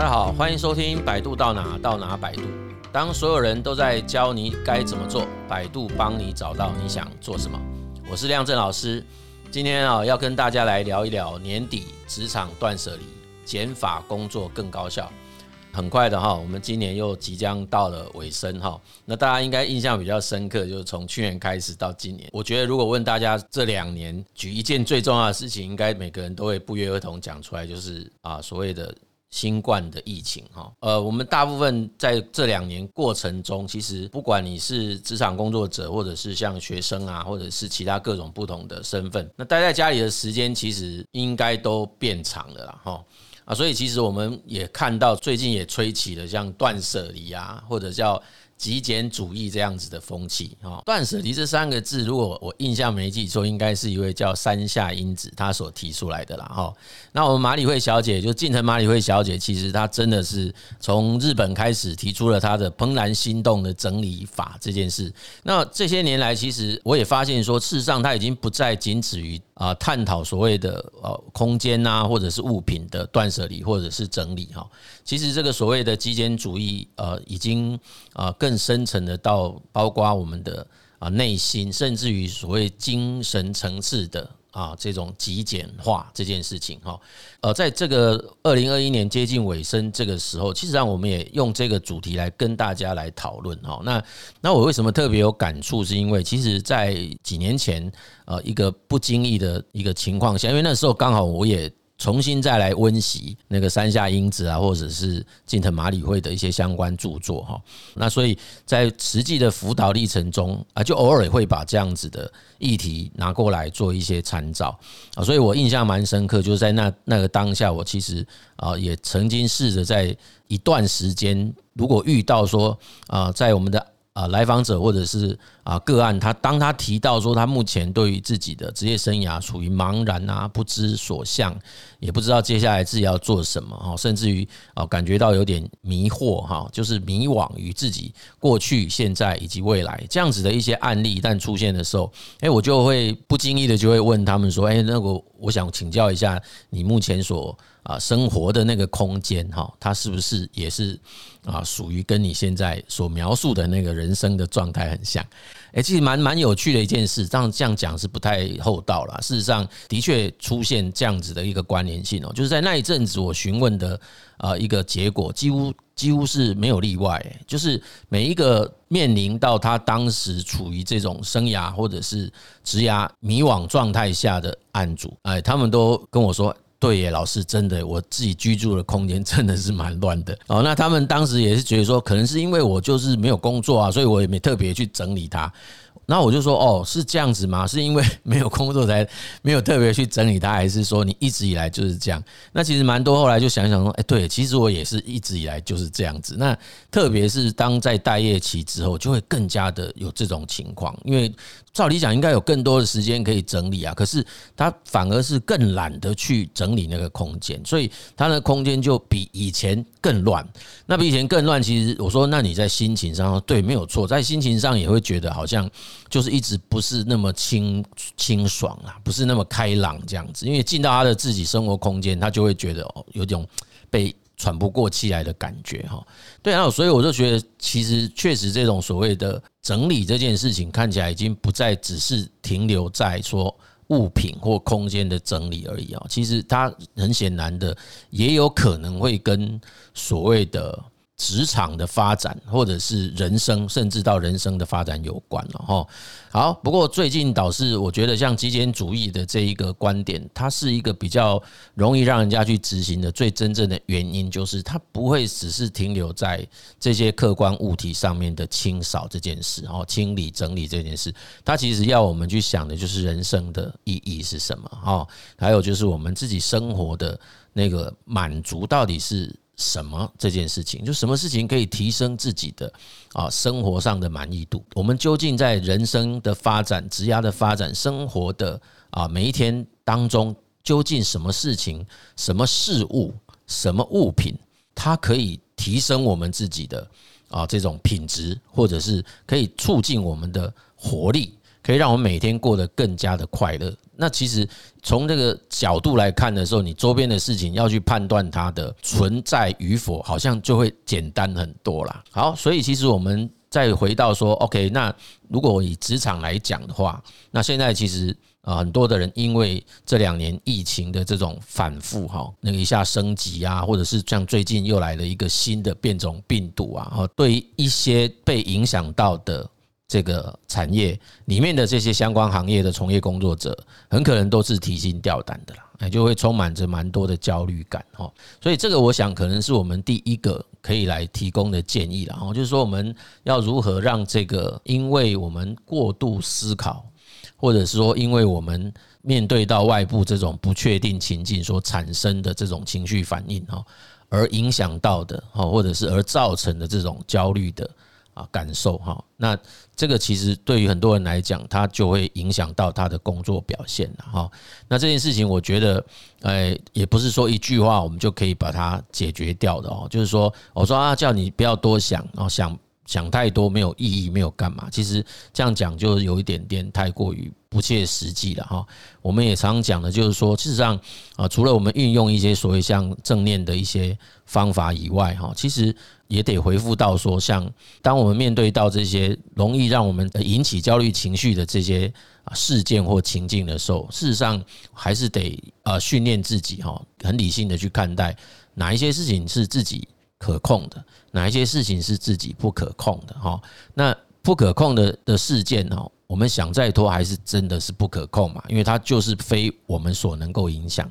大家好，欢迎收听百度到哪到哪百度。当所有人都在教你该怎么做，百度帮你找到你想做什么。我是亮正老师，今天啊要跟大家来聊一聊年底职场断舍离，减法工作更高效。很快的哈，我们今年又即将到了尾声哈。那大家应该印象比较深刻，就是从去年开始到今年。我觉得如果问大家这两年举一件最重要的事情，应该每个人都会不约而同讲出来，就是啊所谓的新冠的疫情哈。呃，我们大部分在这两年过程中，其实不管你是职场工作者，或者是像学生啊，或者是其他各种不同的身份，那待在家里的时间其实应该都变长了啦哈。啊，所以其实我们也看到，最近也吹起了像断舍离啊，或者叫极简主义这样子的风气啊，断舍离这三个字，如果我印象没记错，应该是一位叫山下英子她所提出来的啦哈。那我们麻理惠小姐，就近藤麻理惠小姐，其实她真的是从日本开始提出了她的怦然心动的整理法这件事。那这些年来，其实我也发现说，事实上她已经不再仅止于啊探讨所谓的呃空间呐，或者是物品的断舍离或者是整理哈。其实这个所谓的极简主义呃已经啊。更深层的到包括我们的啊内心，甚至于所谓精神层次的啊这种极简化这件事情哈，呃，在这个二零二一年接近尾声这个时候，其实上我们也用这个主题来跟大家来讨论哈。那那我为什么特别有感触？是因为其实在几年前呃一个不经意的一个情况下，因为那时候刚好我也。重新再来温习那个山下英子啊，或者是近藤麻理惠的一些相关著作哈。那所以在实际的辅导历程中啊，就偶尔会把这样子的议题拿过来做一些参照啊。所以我印象蛮深刻，就是在那那个当下，我其实啊也曾经试着在一段时间，如果遇到说啊，在我们的。啊，来访者或者是啊个案，他当他提到说他目前对于自己的职业生涯处于茫然啊、不知所向，也不知道接下来自己要做什么哈，甚至于啊感觉到有点迷惑哈，就是迷惘于自己过去、现在以及未来这样子的一些案例一旦出现的时候，哎，我就会不经意的就会问他们说，哎，那个我想请教一下你目前所。啊，生活的那个空间哈，它是不是也是啊，属于跟你现在所描述的那个人生的状态很像？诶，其实蛮蛮有趣的一件事，这样这样讲是不太厚道了。事实上，的确出现这样子的一个关联性哦，就是在那一阵子我询问的啊一个结果，几乎几乎是没有例外，就是每一个面临到他当时处于这种生涯或者是职涯迷惘状态下的案主，哎，他们都跟我说。对耶，老师，真的，我自己居住的空间真的是蛮乱的哦。那他们当时也是觉得说，可能是因为我就是没有工作啊，所以我也没特别去整理它。那我就说，哦，是这样子吗？是因为 没有工作才没有特别去整理它，还是说你一直以来就是这样？那其实蛮多后来就想想说，哎，对，其实我也是一直以来就是这样子。那特别是当在待业期之后，就会更加的有这种情况，因为照理讲应该有更多的时间可以整理啊，可是他反而是更懒得去整理那个空间，所以他的空间就比以前更乱。那比以前更乱，其实我说，那你在心情上，对，没有错，在心情上也会觉得好像。就是一直不是那么清清爽啊，不是那么开朗这样子，因为进到他的自己生活空间，他就会觉得哦，有种被喘不过气来的感觉哈。对啊，所以我就觉得，其实确实这种所谓的整理这件事情，看起来已经不再只是停留在说物品或空间的整理而已啊。其实它很显然的，也有可能会跟所谓的。职场的发展，或者是人生，甚至到人生的发展有关了哈。好，不过最近倒是我觉得，像极简主义的这一个观点，它是一个比较容易让人家去执行的。最真正的原因就是，它不会只是停留在这些客观物体上面的清扫这件事，哦，清理整理这件事。它其实要我们去想的就是人生的意义是什么，哦，还有就是我们自己生活的那个满足到底是。什么这件事情，就什么事情可以提升自己的啊生活上的满意度？我们究竟在人生的发展、职业的发展、生活的啊每一天当中，究竟什么事情、什么事物、什么物品，它可以提升我们自己的啊这种品质，或者是可以促进我们的活力，可以让我们每天过得更加的快乐？那其实从这个角度来看的时候，你周边的事情要去判断它的存在与否，好像就会简单很多啦。好，所以其实我们再回到说，OK，那如果以职场来讲的话，那现在其实。啊，很多的人因为这两年疫情的这种反复哈，那个一下升级啊，或者是像最近又来了一个新的变种病毒啊，哈，对于一些被影响到的这个产业里面的这些相关行业的从业工作者，很可能都是提心吊胆的啦，哎，就会充满着蛮多的焦虑感哈。所以这个我想可能是我们第一个可以来提供的建议了哈，就是说我们要如何让这个，因为我们过度思考。或者是说，因为我们面对到外部这种不确定情境所产生的这种情绪反应哈，而影响到的哈，或者是而造成的这种焦虑的啊感受哈，那这个其实对于很多人来讲，他就会影响到他的工作表现了哈。那这件事情，我觉得，哎，也不是说一句话我们就可以把它解决掉的哦。就是说，我说啊，叫你不要多想哦，想。想太多没有意义，没有干嘛。其实这样讲就有一点点太过于不切实际了哈。我们也常常讲的，就是说，事实上啊，除了我们运用一些所谓像正念的一些方法以外，哈，其实也得回复到说，像当我们面对到这些容易让我们引起焦虑情绪的这些事件或情境的时候，事实上还是得呃训练自己哈，很理性的去看待哪一些事情是自己可控的，哪一些事情是自己不可控的哈？那不可控的的事件哦，我们想再多还是真的是不可控嘛？因为它就是非我们所能够影响。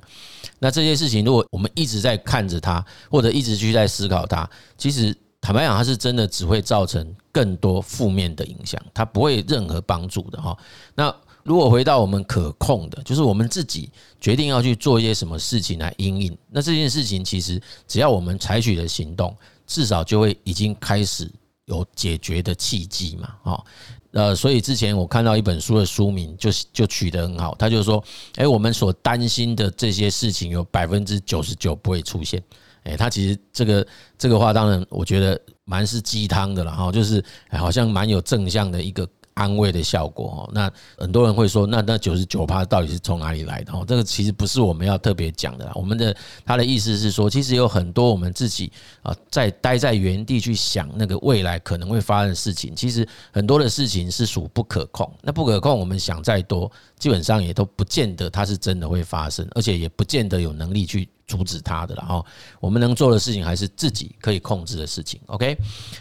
那这些事情，如果我们一直在看着它，或者一直去在思考它，其实坦白讲，它是真的只会造成更多负面的影响，它不会任何帮助的哈。那如果回到我们可控的，就是我们自己决定要去做一些什么事情来因应，那这件事情其实只要我们采取的行动，至少就会已经开始有解决的契机嘛，啊，呃，所以之前我看到一本书的书名就就取得很好，他就说，诶，我们所担心的这些事情有百分之九十九不会出现，诶，他其实这个这个话当然我觉得蛮是鸡汤的了哈，就是好像蛮有正向的一个。安慰的效果哦，那很多人会说，那那九十九趴到底是从哪里来的哦？这个其实不是我们要特别讲的。我们的他的意思是说，其实有很多我们自己啊，在待在原地去想那个未来可能会发生的事情，其实很多的事情是属不可控。那不可控，我们想再多，基本上也都不见得它是真的会发生，而且也不见得有能力去。阻止他的了哈，我们能做的事情还是自己可以控制的事情。OK，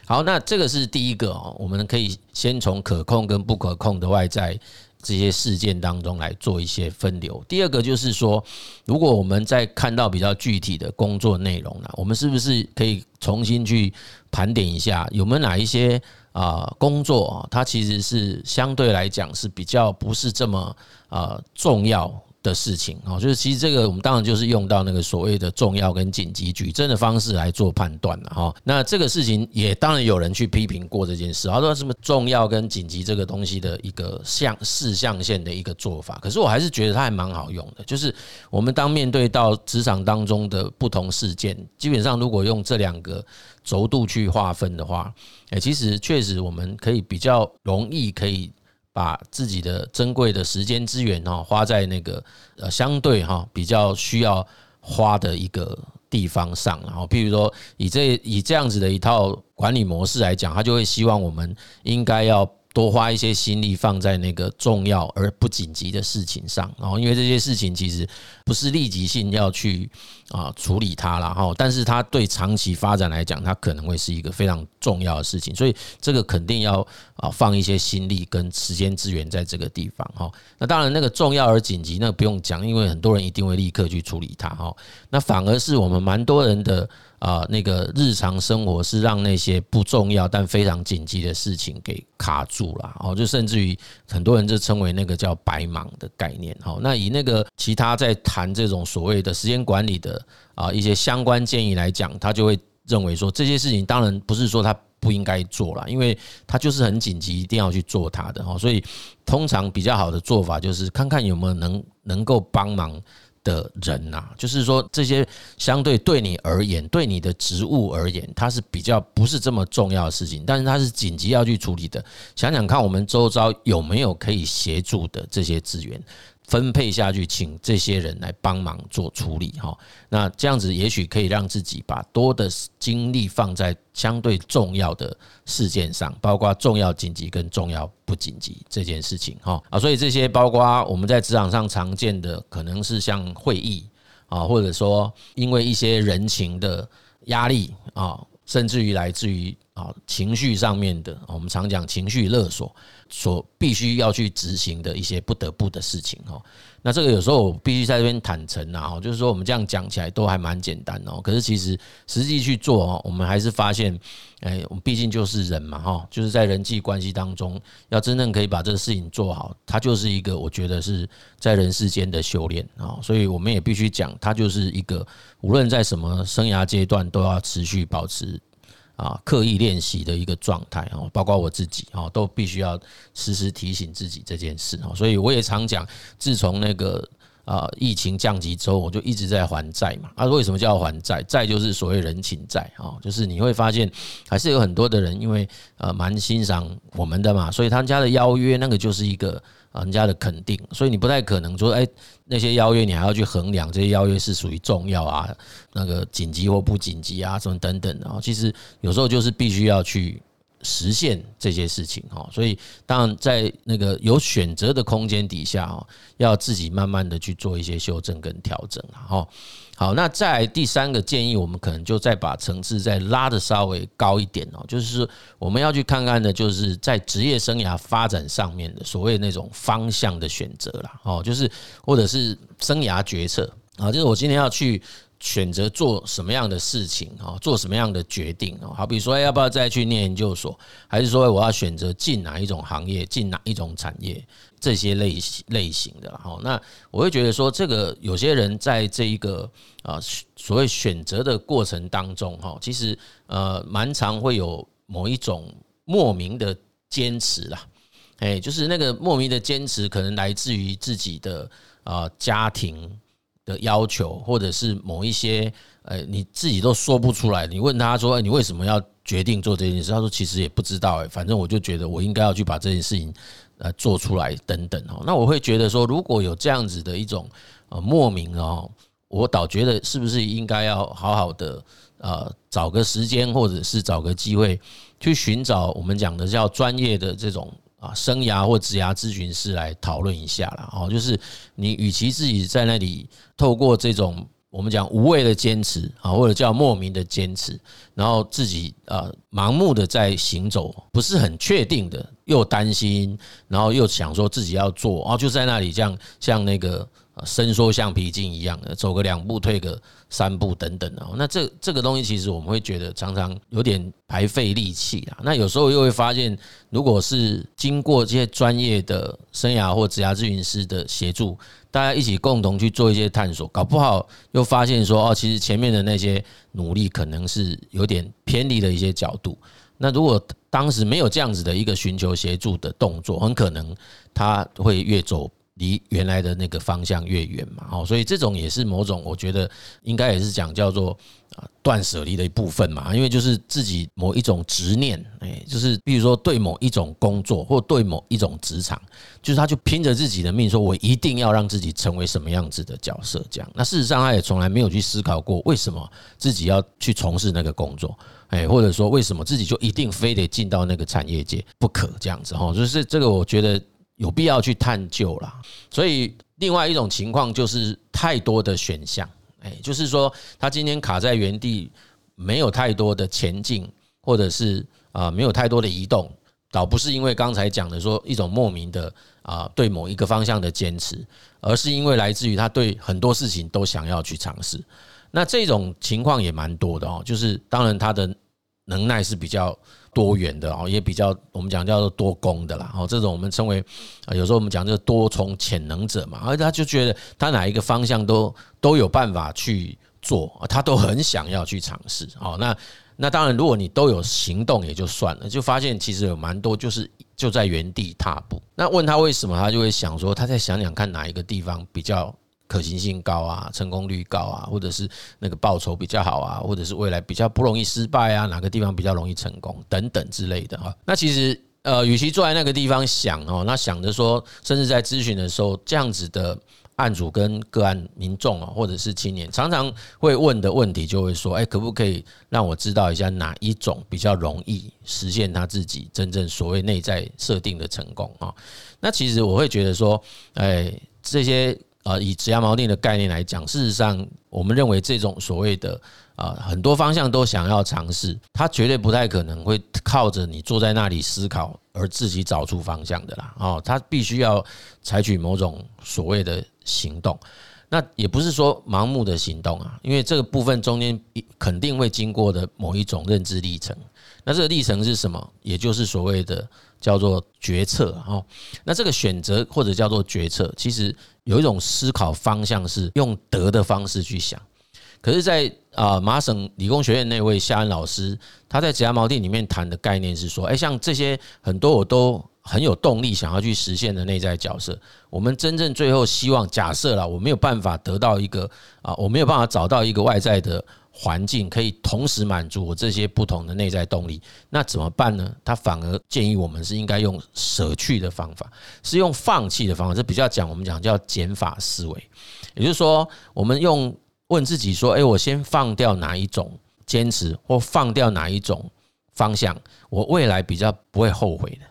好，那这个是第一个哦，我们可以先从可控跟不可控的外在这些事件当中来做一些分流。第二个就是说，如果我们在看到比较具体的工作内容呢，我们是不是可以重新去盘点一下，有没有哪一些啊工作啊，它其实是相对来讲是比较不是这么啊重要。的事情哦，就是其实这个我们当然就是用到那个所谓的重要跟紧急举证的方式来做判断了哈。那这个事情也当然有人去批评过这件事，他说什么重要跟紧急这个东西的一个象四象限的一个做法。可是我还是觉得它还蛮好用的，就是我们当面对到职场当中的不同事件，基本上如果用这两个轴度去划分的话，诶，其实确实我们可以比较容易可以。把自己的珍贵的时间资源哈花在那个呃相对哈比较需要花的一个地方上，然后譬如说以这以这样子的一套管理模式来讲，他就会希望我们应该要。多花一些心力放在那个重要而不紧急的事情上，然后因为这些事情其实不是立即性要去啊处理它了哈，但是它对长期发展来讲，它可能会是一个非常重要的事情，所以这个肯定要啊放一些心力跟时间资源在这个地方哈。那当然那个重要而紧急那不用讲，因为很多人一定会立刻去处理它哈。那反而是我们蛮多人的。啊，那个日常生活是让那些不重要但非常紧急的事情给卡住了，哦，就甚至于很多人就称为那个叫白忙的概念，哈。那以那个其他在谈这种所谓的时间管理的啊一些相关建议来讲，他就会认为说这些事情当然不是说他不应该做了，因为他就是很紧急，一定要去做他的，哈。所以通常比较好的做法就是看看有没有能能够帮忙。的人呐，就是说这些相对对你而言，对你的职务而言，它是比较不是这么重要的事情，但是它是紧急要去处理的。想想看，我们周遭有没有可以协助的这些资源？分配下去，请这些人来帮忙做处理哈。那这样子也许可以让自己把多的精力放在相对重要的事件上，包括重要紧急跟重要不紧急这件事情哈啊。所以这些包括我们在职场上常见的，可能是像会议啊，或者说因为一些人情的压力啊，甚至于来自于啊情绪上面的，我们常讲情绪勒索。所必须要去执行的一些不得不的事情哦，那这个有时候我必须在这边坦诚啊，就是说我们这样讲起来都还蛮简单哦，可是其实实际去做哦，我们还是发现，哎，我们毕竟就是人嘛哈，就是在人际关系当中，要真正可以把这个事情做好，它就是一个我觉得是在人世间的修炼啊，所以我们也必须讲，它就是一个无论在什么生涯阶段都要持续保持。啊，刻意练习的一个状态哦，包括我自己哦，都必须要时时提醒自己这件事哦。所以我也常讲，自从那个啊疫情降级之后，我就一直在还债嘛。啊，为什么叫还债？债就是所谓人情债啊，就是你会发现还是有很多的人，因为呃蛮欣赏我们的嘛，所以他家的邀约那个就是一个。人家的肯定，所以你不太可能说，哎，那些邀约你还要去衡量这些邀约是属于重要啊，那个紧急或不紧急啊，什么等等的。其实有时候就是必须要去实现这些事情哈。所以当然在那个有选择的空间底下哦，要自己慢慢的去做一些修正跟调整哈。好，那再第三个建议，我们可能就再把层次再拉得稍微高一点哦，就是我们要去看看的，就是在职业生涯发展上面的所谓那种方向的选择啦，哦，就是或者是生涯决策啊，就是我今天要去。选择做什么样的事情啊？做什么样的决定啊？好比说，要不要再去念研究所，还是说我要选择进哪一种行业，进哪一种产业？这些类型类型的哈，那我会觉得说，这个有些人在这一个啊所谓选择的过程当中哈，其实呃蛮常会有某一种莫名的坚持啦，哎，就是那个莫名的坚持，可能来自于自己的啊家庭。的要求，或者是某一些，呃，你自己都说不出来。你问他说：“你为什么要决定做这件事？”他说：“其实也不知道。”哎，反正我就觉得我应该要去把这件事情呃做出来等等哦。那我会觉得说，如果有这样子的一种呃莫名哦，我倒觉得是不是应该要好好的呃找个时间，或者是找个机会去寻找我们讲的叫专业的这种。啊，生涯或职涯咨询师来讨论一下啦。哦，就是你与其自己在那里透过这种我们讲无谓的坚持啊，或者叫莫名的坚持，然后自己啊盲目的在行走，不是很确定的，又担心，然后又想说自己要做，啊，就在那里这样像那个。伸缩橡皮筋一样的，走个两步退个三步等等哦。那这这个东西其实我们会觉得常常有点白费力气啊。那有时候又会发现，如果是经过这些专业的生涯或职涯咨询师的协助，大家一起共同去做一些探索，搞不好又发现说哦，其实前面的那些努力可能是有点偏离的一些角度。那如果当时没有这样子的一个寻求协助的动作，很可能他会越走。离原来的那个方向越远嘛，哦，所以这种也是某种，我觉得应该也是讲叫做啊断舍离的一部分嘛，因为就是自己某一种执念，哎，就是比如说对某一种工作或对某一种职场，就是他就拼着自己的命说，我一定要让自己成为什么样子的角色，这样。那事实上他也从来没有去思考过，为什么自己要去从事那个工作，哎，或者说为什么自己就一定非得进到那个产业界不可，这样子哈，就是这个我觉得。有必要去探究啦，所以另外一种情况就是太多的选项，哎，就是说他今天卡在原地，没有太多的前进，或者是啊没有太多的移动，倒不是因为刚才讲的说一种莫名的啊对某一个方向的坚持，而是因为来自于他对很多事情都想要去尝试。那这种情况也蛮多的哦，就是当然他的能耐是比较。多元的哦，也比较我们讲叫做多功的啦。哦，这种我们称为啊，有时候我们讲这个多重潜能者嘛，而他就觉得他哪一个方向都都有办法去做，他都很想要去尝试。哦，那那当然，如果你都有行动也就算了，就发现其实有蛮多就是就在原地踏步。那问他为什么，他就会想说，他再想想看哪一个地方比较。可行性高啊，成功率高啊，或者是那个报酬比较好啊，或者是未来比较不容易失败啊，哪个地方比较容易成功等等之类的哈。那其实呃，与其坐在那个地方想哦，那想着说，甚至在咨询的时候，这样子的案主跟个案民众啊，或者是青年，常常会问的问题，就会说，哎，可不可以让我知道一下哪一种比较容易实现他自己真正所谓内在设定的成功啊？那其实我会觉得说，哎，这些。啊，以职涯锚定的概念来讲，事实上，我们认为这种所谓的啊，很多方向都想要尝试，它绝对不太可能会靠着你坐在那里思考而自己找出方向的啦。哦，它必须要采取某种所谓的行动，那也不是说盲目的行动啊，因为这个部分中间肯定会经过的某一种认知历程。那这个历程是什么？也就是所谓的叫做决策哦。那这个选择或者叫做决策，其实有一种思考方向是用德的方式去想。可是，在啊麻省理工学院那位夏恩老师，他在职涯锚定里面谈的概念是说，哎，像这些很多我都很有动力想要去实现的内在角色，我们真正最后希望假设了我没有办法得到一个啊，我没有办法找到一个外在的。环境可以同时满足我这些不同的内在动力，那怎么办呢？他反而建议我们是应该用舍去的方法，是用放弃的方法。这比较讲我们讲叫减法思维，也就是说，我们用问自己说：“诶，我先放掉哪一种坚持，或放掉哪一种方向，我未来比较不会后悔的。”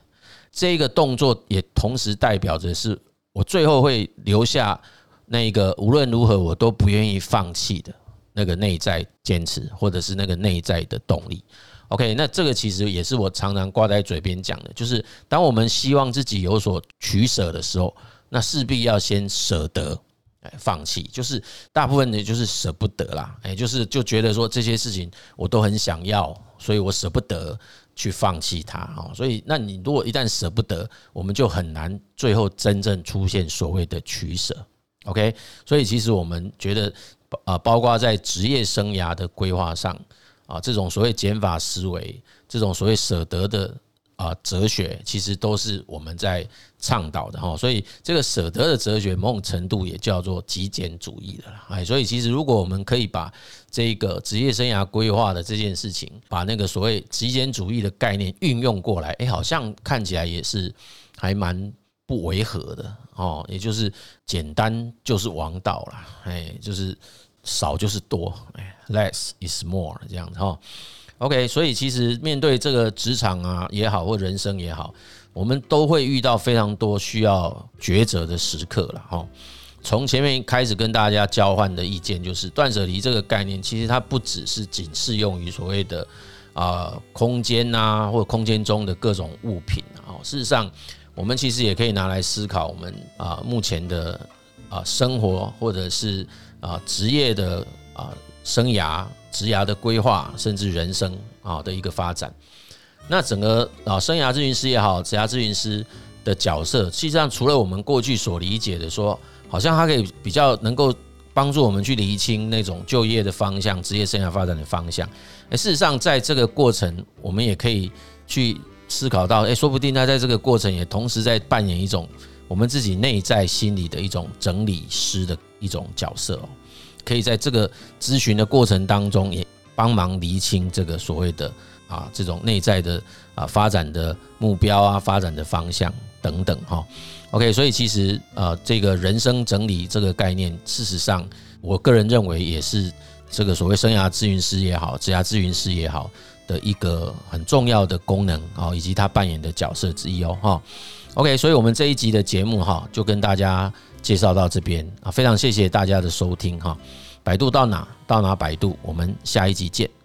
这个动作也同时代表着是我最后会留下那个无论如何我都不愿意放弃的。那个内在坚持，或者是那个内在的动力，OK，那这个其实也是我常常挂在嘴边讲的，就是当我们希望自己有所取舍的时候，那势必要先舍得，放弃，就是大部分的就是舍不得啦，哎，就是就觉得说这些事情我都很想要，所以我舍不得去放弃它，哦，所以那你如果一旦舍不得，我们就很难最后真正出现所谓的取舍，OK，所以其实我们觉得。啊，包括在职业生涯的规划上啊，这种所谓减法思维，这种所谓舍得的啊哲学，其实都是我们在倡导的哈。所以这个舍得的哲学，某种程度也叫做极简主义的啦。哎，所以其实如果我们可以把这个职业生涯规划的这件事情，把那个所谓极简主义的概念运用过来，哎，好像看起来也是还蛮。不违和的哦，也就是简单就是王道啦，哎，就是少就是多，哎，less is more 这样子哈。OK，所以其实面对这个职场啊也好，或人生也好，我们都会遇到非常多需要抉择的时刻了哈。从前面开始跟大家交换的意见，就是断舍离这个概念，其实它不只是仅适用于所谓的啊空间呐，或空间中的各种物品啊，事实上。我们其实也可以拿来思考我们啊目前的啊生活，或者是啊职业的啊生涯、职涯的规划，甚至人生啊的一个发展。那整个啊生涯咨询师也好，职涯咨询师的角色，实际上除了我们过去所理解的说，好像它可以比较能够帮助我们去厘清那种就业的方向、职业生涯发展的方向。哎，事实上在这个过程，我们也可以去。思考到，诶，说不定他在这个过程也同时在扮演一种我们自己内在心理的一种整理师的一种角色哦，可以在这个咨询的过程当中也帮忙厘清这个所谓的啊这种内在的啊发展的目标啊发展的方向等等哈。OK，所以其实啊这个人生整理这个概念，事实上我个人认为也是这个所谓生涯咨询师也好，职涯咨询师也好。的一个很重要的功能啊，以及他扮演的角色之一哦，哈，OK，所以我们这一集的节目哈，就跟大家介绍到这边啊，非常谢谢大家的收听哈，百度到哪到哪百度，我们下一集见。